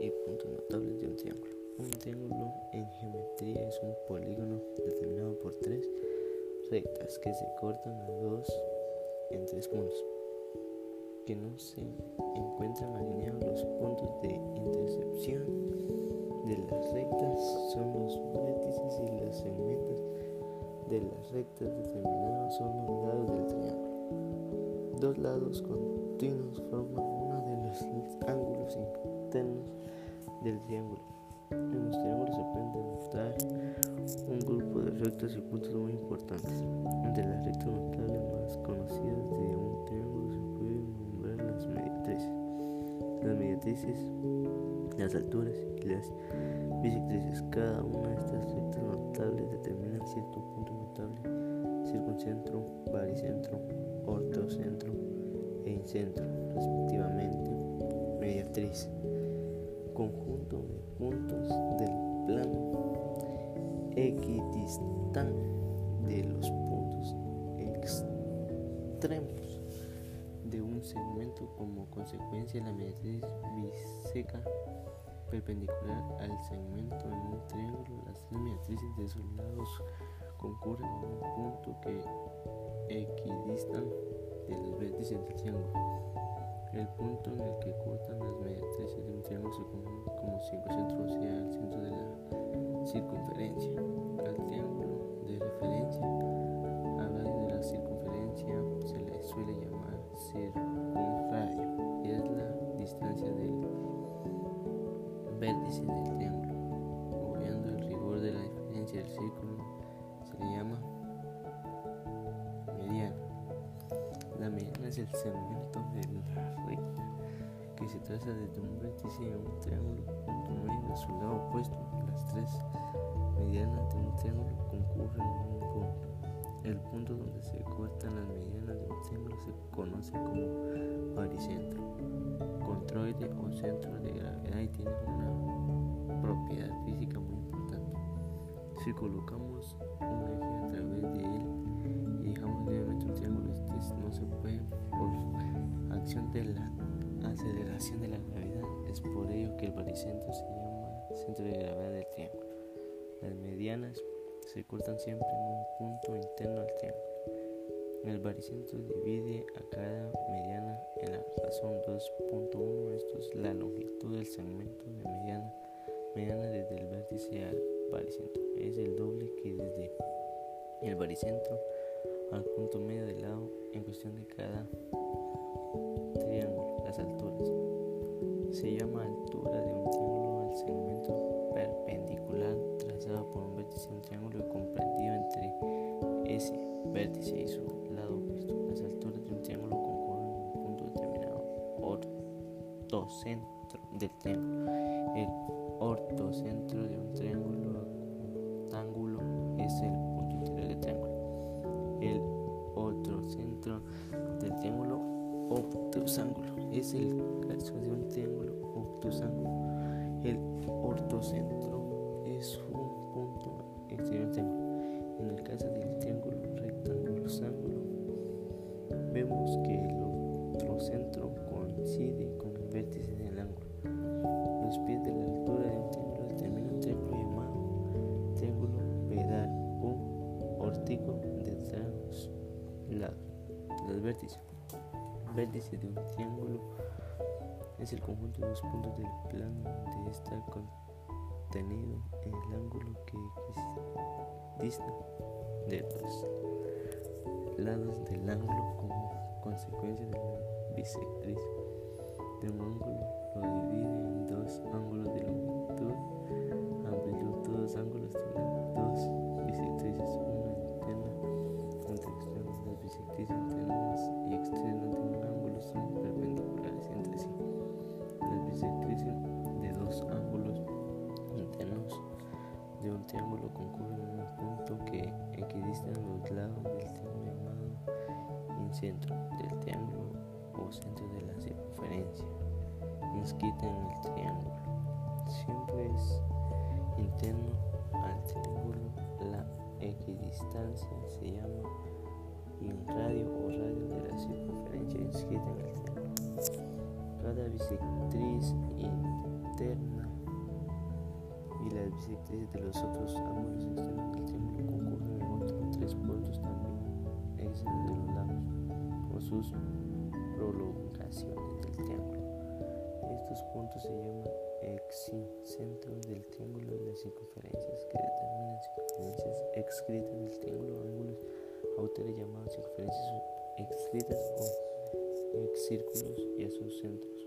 y puntos notables de un triángulo. Un triángulo en geometría es un polígono determinado por tres rectas que se cortan a dos en tres puntos, que no se encuentran alineados los puntos de intersección de las rectas son los vértices y los segmentos de las rectas determinados son los lados del triángulo. Dos lados continuos forman uno de los ángulos del triángulo. En los triángulos se pueden notar un grupo de rectas y puntos muy importantes. Entre las rectas notables más conocidas de un triángulo se pueden nombrar las mediatrices. Las mediatrices, las alturas y las bisectrices. Cada una de estas rectas notables determina cierto punto notable, circuncentro, baricentro, ortocentro e incentro, respectivamente. Mediatriz conjunto de puntos del plano equidistan de los puntos extremos de un segmento como consecuencia la mediatriz biseca perpendicular al segmento en un triángulo. Las tres mediatrices de sus lados concurren en un punto que equidistan del vértice del triángulo el punto en el que cortan las mediatrices de un triángulo se como circuncentro, o sea, el centro de la circunferencia. Al triángulo de referencia, a radio de la circunferencia, se le suele llamar circunradio y es la distancia del vértice del triángulo. El segmento de la recta que se traza desde un vértice a un triángulo punto medio a su lado opuesto. Las tres medianas de un triángulo concurren en un punto. El punto donde se cortan las medianas de un triángulo se conoce como baricentro, controide o centro de gravedad y tiene una propiedad física muy importante. Si colocamos un eje a través de él y dejamos levemente un triángulo, de la aceleración de la gravedad. Es por ello que el baricentro se llama centro de gravedad del triángulo. Las medianas se cortan siempre en un punto interno al triángulo. El baricentro divide a cada mediana en la razón 2.1. Esto es la longitud del segmento de mediana, mediana desde el vértice al baricentro. Es el doble que desde el baricentro al punto medio del lado en cuestión de cada triángulo, las alturas. Se llama altura de un triángulo al segmento perpendicular trazado por un vértice de un triángulo y comprendido entre ese vértice y su lado. Las alturas de un triángulo concurren en un punto determinado, ortocentro del triángulo. El ortocentro de un triángulo obtusángulo es el caso de un triángulo obtusángulo. El ortocentro es un punto exterior triángulo. En el caso del triángulo rectángulo ángulo, vemos que el ortocentro coincide con el vértice del ángulo. Los pies de la altura de un triángulo determinan un triángulo llamado triángulo pedal o órtico de tres lados. Los vértices. Vértice de un triángulo. Es el conjunto de los puntos del plano donde está contenido en el ángulo que dista de los lados del ángulo como consecuencia de la bisectriz de un ángulo incentro del triángulo o centro de la circunferencia inscrita en el triángulo. Siempre es interno al triángulo. La equidistancia se llama radio o radio de la circunferencia inscrita en el triángulo. Cada bisectriz interna y las bisectrices de los otros ángulos externos del triángulo sus prolongaciones del triángulo. Estos puntos se llaman excentros del triángulo y las circunferencias que determinan circunferencias excretas del triángulo ángulos autores llamados circunferencias excretas o excírculos y a sus centros.